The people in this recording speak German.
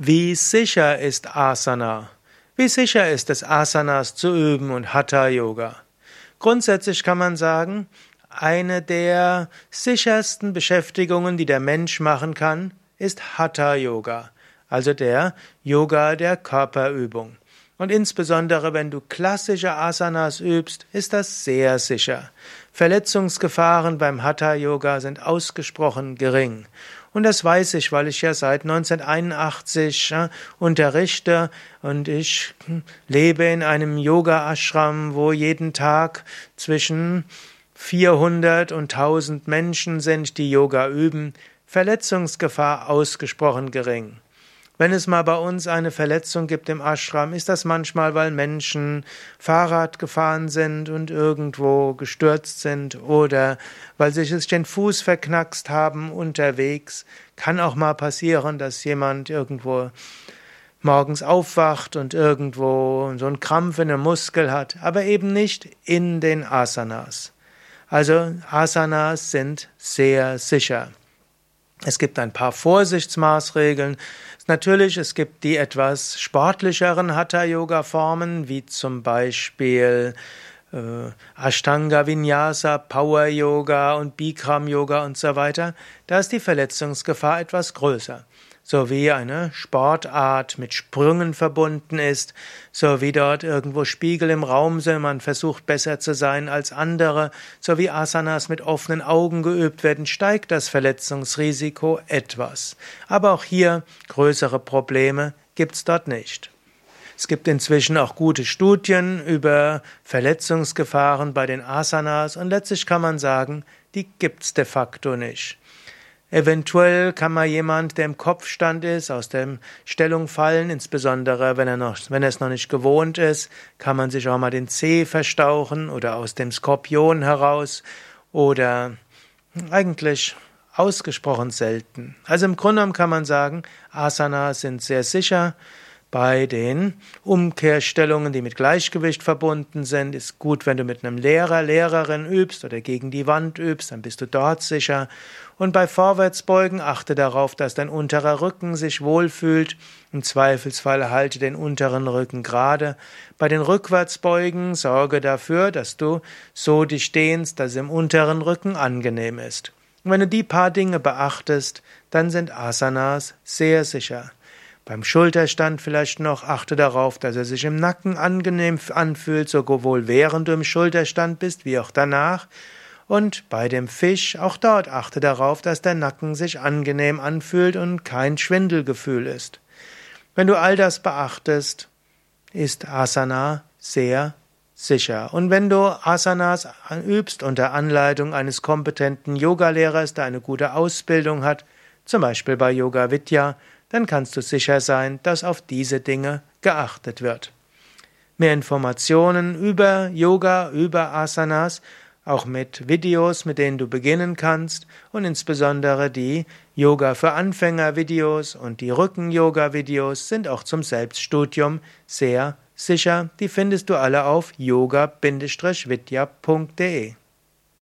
Wie sicher ist Asana? Wie sicher ist es, Asanas zu üben und Hatha Yoga? Grundsätzlich kann man sagen, eine der sichersten Beschäftigungen, die der Mensch machen kann, ist Hatha Yoga, also der Yoga der Körperübung. Und insbesondere wenn du klassische Asanas übst, ist das sehr sicher. Verletzungsgefahren beim Hatha Yoga sind ausgesprochen gering. Und das weiß ich, weil ich ja seit 1981 äh, unterrichte und ich hm, lebe in einem Yoga-Ashram, wo jeden Tag zwischen 400 und 1000 Menschen sind, die Yoga üben. Verletzungsgefahr ausgesprochen gering. Wenn es mal bei uns eine Verletzung gibt im Ashram, ist das manchmal, weil Menschen Fahrrad gefahren sind und irgendwo gestürzt sind oder weil sie sich den Fuß verknackst haben unterwegs. Kann auch mal passieren, dass jemand irgendwo morgens aufwacht und irgendwo so einen Krampf in einem Muskel hat, aber eben nicht in den Asanas. Also Asanas sind sehr sicher. Es gibt ein paar Vorsichtsmaßregeln. Natürlich, es gibt die etwas sportlicheren Hatha-Yoga-Formen, wie zum Beispiel äh, Ashtanga Vinyasa, Power Yoga und Bikram Yoga und so weiter. Da ist die Verletzungsgefahr etwas größer sowie eine Sportart mit Sprüngen verbunden ist, so wie dort irgendwo Spiegel im Raum sind, man versucht besser zu sein als andere, so wie Asanas mit offenen Augen geübt werden, steigt das Verletzungsrisiko etwas. Aber auch hier größere Probleme gibt's dort nicht. Es gibt inzwischen auch gute Studien über Verletzungsgefahren bei den Asanas und letztlich kann man sagen, die gibt's de facto nicht. Eventuell kann mal jemand, der im Kopfstand ist, aus der Stellung fallen, insbesondere wenn er, noch, wenn er es noch nicht gewohnt ist, kann man sich auch mal den Zeh verstauchen oder aus dem Skorpion heraus oder eigentlich ausgesprochen selten. Also im Grunde genommen kann man sagen, Asanas sind sehr sicher. Bei den Umkehrstellungen, die mit Gleichgewicht verbunden sind, ist gut, wenn du mit einem Lehrer, Lehrerin übst oder gegen die Wand übst, dann bist du dort sicher. Und bei Vorwärtsbeugen achte darauf, dass dein unterer Rücken sich wohlfühlt. Im Zweifelsfall halte den unteren Rücken gerade. Bei den Rückwärtsbeugen sorge dafür, dass du so dich dehnst, dass es im unteren Rücken angenehm ist. Und wenn du die paar Dinge beachtest, dann sind Asanas sehr sicher. Beim Schulterstand vielleicht noch achte darauf, dass er sich im Nacken angenehm anfühlt, sowohl während du im Schulterstand bist, wie auch danach. Und bei dem Fisch, auch dort achte darauf, dass der Nacken sich angenehm anfühlt und kein Schwindelgefühl ist. Wenn du all das beachtest, ist Asana sehr sicher. Und wenn du Asanas übst unter Anleitung eines kompetenten Yogalehrers, der eine gute Ausbildung hat, zum Beispiel bei Yoga Vidya, dann kannst du sicher sein, dass auf diese Dinge geachtet wird. Mehr Informationen über Yoga, über Asanas, auch mit Videos, mit denen du beginnen kannst und insbesondere die Yoga für Anfänger Videos und die Rücken Yoga Videos sind auch zum Selbststudium sehr sicher. Die findest du alle auf yoga-vidya.de